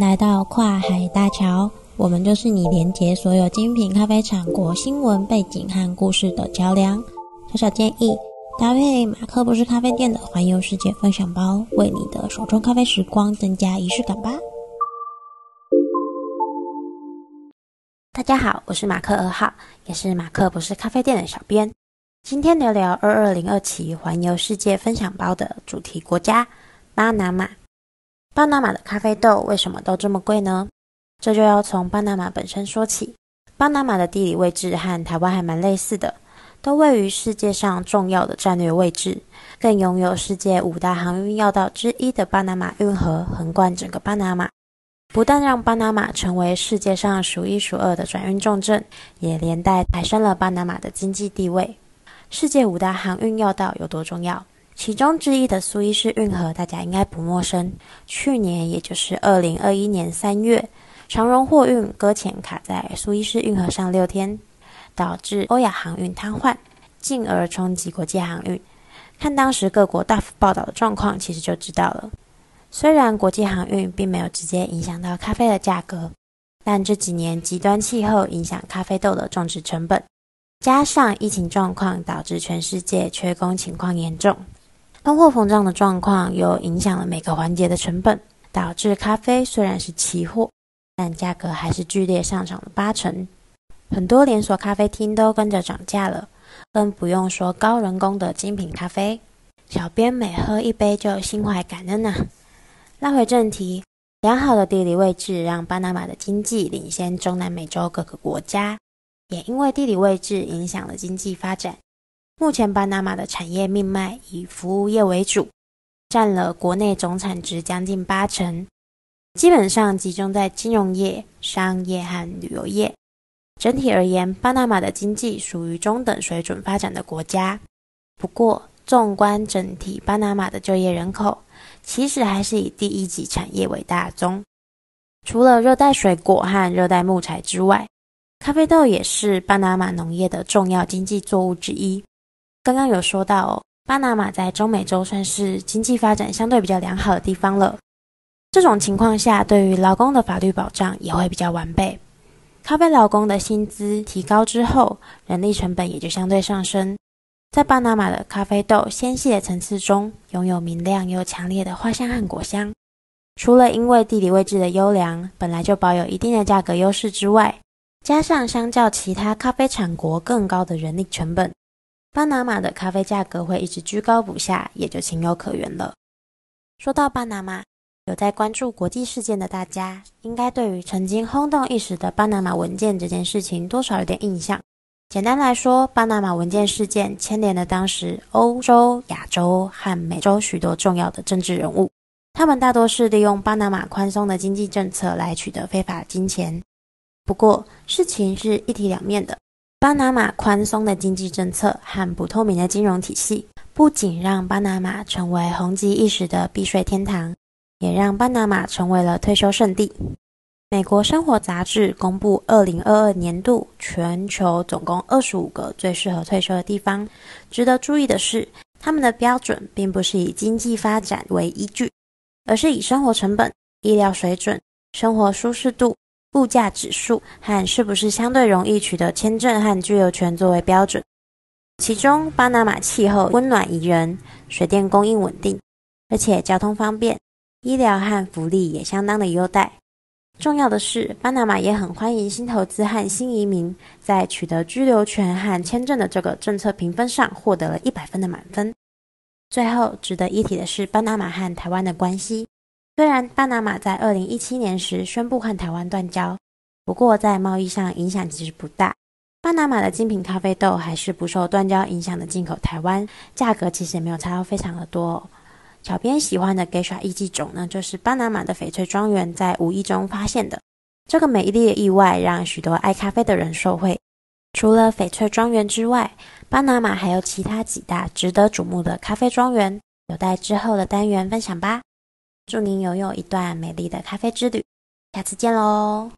来到跨海大桥，我们就是你连接所有精品咖啡产国新闻背景和故事的桥梁。小小建议，搭配马克不是咖啡店的环游世界分享包，为你的手中咖啡时光增加仪式感吧。大家好，我是马克二号，也是马克不是咖啡店的小编。今天聊聊二二零二期环游世界分享包的主题国家——巴拿马。巴拿马的咖啡豆为什么都这么贵呢？这就要从巴拿马本身说起。巴拿马的地理位置和台湾还蛮类似的，都位于世界上重要的战略位置，更拥有世界五大航运要道之一的巴拿马运河横贯整个巴拿马，不但让巴拿马成为世界上数一数二的转运重镇，也连带抬升了巴拿马的经济地位。世界五大航运要道有多重要？其中之一的苏伊士运河，大家应该不陌生。去年，也就是二零二一年三月，长荣货运搁浅卡在苏伊士运河上六天，导致欧亚航运瘫痪，进而冲击国际航运。看当时各国大幅报道的状况，其实就知道了。虽然国际航运并没有直接影响到咖啡的价格，但这几年极端气候影响咖啡豆的种植成本，加上疫情状况，导致全世界缺工情况严重。通货膨胀的状况又影响了每个环节的成本，导致咖啡虽然是期货，但价格还是剧烈上涨了八成。很多连锁咖啡厅都跟着涨价了，更不用说高人工的精品咖啡。小编每喝一杯就心怀感恩呐。拉回正题，良好的地理位置让巴拿马的经济领先中南美洲各个国家，也因为地理位置影响了经济发展。目前，巴拿马的产业命脉以服务业为主，占了国内总产值将近八成，基本上集中在金融业、商业和旅游业。整体而言，巴拿马的经济属于中等水准发展的国家。不过，纵观整体巴拿马的就业人口，其实还是以第一级产业为大宗。除了热带水果和热带木材之外，咖啡豆也是巴拿马农业的重要经济作物之一。刚刚有说到，巴拿马在中美洲算是经济发展相对比较良好的地方了。这种情况下，对于劳工的法律保障也会比较完备。咖啡劳工的薪资提高之后，人力成本也就相对上升。在巴拿马的咖啡豆纤细的层次中，拥有明亮又强烈的花香和果香。除了因为地理位置的优良，本来就保有一定的价格优势之外，加上相较其他咖啡产国更高的人力成本。巴拿马的咖啡价格会一直居高不下，也就情有可原了。说到巴拿马，有在关注国际事件的大家，应该对于曾经轰动一时的巴拿马文件这件事情多少有点印象。简单来说，巴拿马文件事件牵连了当时欧洲、亚洲和美洲许多重要的政治人物，他们大多是利用巴拿马宽松的经济政策来取得非法金钱。不过，事情是一体两面的。巴拿马宽松的经济政策和不透明的金融体系，不仅让巴拿马成为红极一时的避税天堂，也让巴拿马成为了退休圣地。美国生活杂志公布二零二二年度全球总共二十五个最适合退休的地方。值得注意的是，他们的标准并不是以经济发展为依据，而是以生活成本、医疗水准、生活舒适度。物价指数和是不是相对容易取得签证和居留权作为标准。其中，巴拿马气候温暖宜人，水电供应稳定，而且交通方便，医疗和福利也相当的优待。重要的是，巴拿马也很欢迎新投资和新移民，在取得居留权和签证的这个政策评分上获得了一百分的满分。最后，值得一提的是，巴拿马和台湾的关系。虽然巴拿马在二零一七年时宣布和台湾断交，不过在贸易上影响其实不大。巴拿马的精品咖啡豆还是不受断交影响的进口台湾，价格其实也没有差到非常的多哦。小编喜欢的 Geisha 艺伎种呢，就是巴拿马的翡翠庄园在无意中发现的。这个美丽的意外让许多爱咖啡的人受惠。除了翡翠庄园之外，巴拿马还有其他几大值得瞩目的咖啡庄园，有待之后的单元分享吧。祝您拥有一段美丽的咖啡之旅，下次见喽！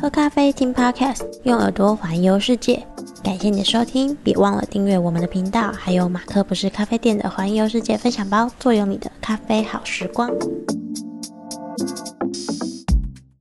喝咖啡听 Podcast，用耳朵环游世界。感谢你的收听，别忘了订阅我们的频道，还有马克不是咖啡店的环游世界分享包，坐拥你的咖啡好时光。